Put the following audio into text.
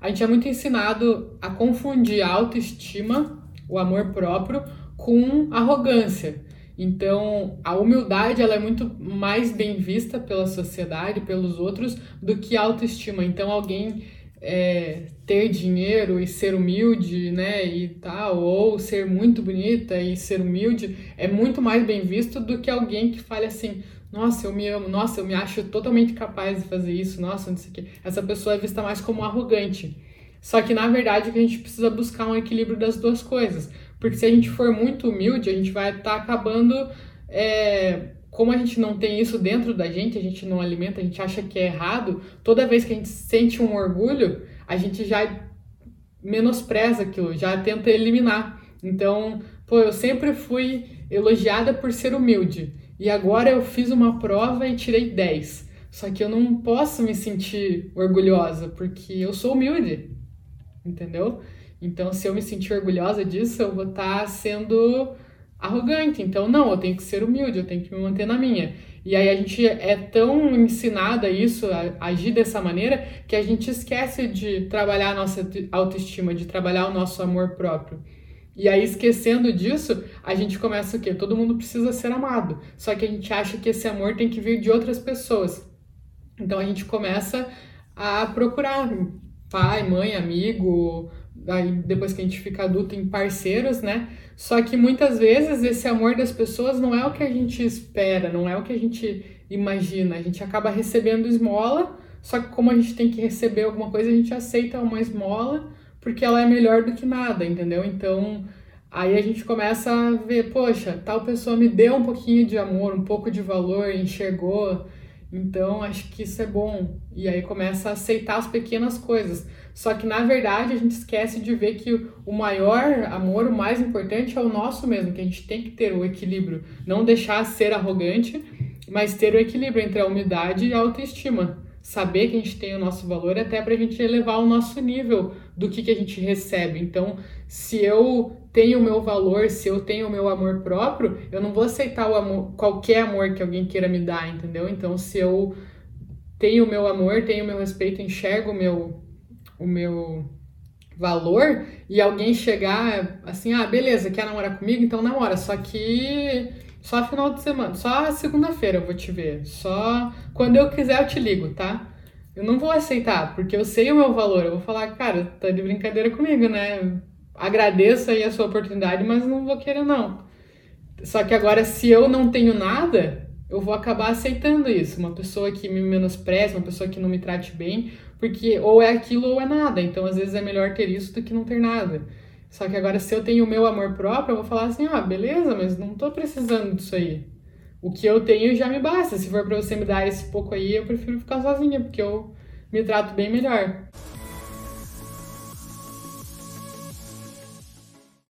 a gente é muito ensinado a confundir a autoestima, o amor próprio, com arrogância. Então, a humildade ela é muito mais bem vista pela sociedade, pelos outros, do que a autoestima. Então, alguém é, ter dinheiro e ser humilde, né, e tal, ou ser muito bonita e ser humilde, é muito mais bem visto do que alguém que fale assim, nossa, eu me amo, nossa, eu me acho totalmente capaz de fazer isso, nossa, não sei o quê. Essa pessoa é vista mais como arrogante. Só que, na verdade, a gente precisa buscar um equilíbrio das duas coisas. Porque se a gente for muito humilde, a gente vai estar tá acabando... É, como a gente não tem isso dentro da gente, a gente não alimenta, a gente acha que é errado, toda vez que a gente sente um orgulho, a gente já menospreza aquilo, já tenta eliminar. Então, pô, eu sempre fui elogiada por ser humilde. E agora eu fiz uma prova e tirei 10. Só que eu não posso me sentir orgulhosa, porque eu sou humilde. Entendeu? Então, se eu me sentir orgulhosa disso, eu vou estar tá sendo arrogante. Então, não, eu tenho que ser humilde, eu tenho que me manter na minha. E aí a gente é tão ensinada isso, a agir dessa maneira, que a gente esquece de trabalhar a nossa autoestima, de trabalhar o nosso amor próprio. E aí, esquecendo disso, a gente começa o quê? Todo mundo precisa ser amado. Só que a gente acha que esse amor tem que vir de outras pessoas. Então a gente começa a procurar pai, mãe, amigo, aí depois que a gente fica adulto em parceiros, né? Só que muitas vezes esse amor das pessoas não é o que a gente espera, não é o que a gente imagina. A gente acaba recebendo esmola, só que como a gente tem que receber alguma coisa, a gente aceita uma esmola porque ela é melhor do que nada, entendeu? Então, aí a gente começa a ver, poxa, tal pessoa me deu um pouquinho de amor, um pouco de valor, enxergou. Então, acho que isso é bom. E aí começa a aceitar as pequenas coisas. Só que na verdade a gente esquece de ver que o maior amor, o mais importante é o nosso mesmo, que a gente tem que ter o equilíbrio, não deixar ser arrogante, mas ter o equilíbrio entre a humildade e a autoestima. Saber que a gente tem o nosso valor até para a gente elevar o nosso nível do que, que a gente recebe. Então, se eu tenho o meu valor, se eu tenho o meu amor próprio, eu não vou aceitar o amor, qualquer amor que alguém queira me dar, entendeu? Então, se eu tenho o meu amor, tenho o meu respeito, enxergo o meu, o meu valor e alguém chegar assim, ah, beleza, quer namorar comigo? Então namora, só que só final de semana, só segunda-feira eu vou te ver, só quando eu quiser eu te ligo, tá? Eu não vou aceitar, porque eu sei o meu valor, eu vou falar, cara, tá de brincadeira comigo, né? Agradeço aí a sua oportunidade, mas não vou querer não. Só que agora, se eu não tenho nada, eu vou acabar aceitando isso. Uma pessoa que me menospreza, uma pessoa que não me trate bem, porque ou é aquilo ou é nada. Então, às vezes, é melhor ter isso do que não ter nada. Só que agora, se eu tenho o meu amor próprio, eu vou falar assim: ah, beleza, mas não tô precisando disso aí. O que eu tenho já me basta. Se for pra você me dar esse pouco aí, eu prefiro ficar sozinha, porque eu me trato bem melhor.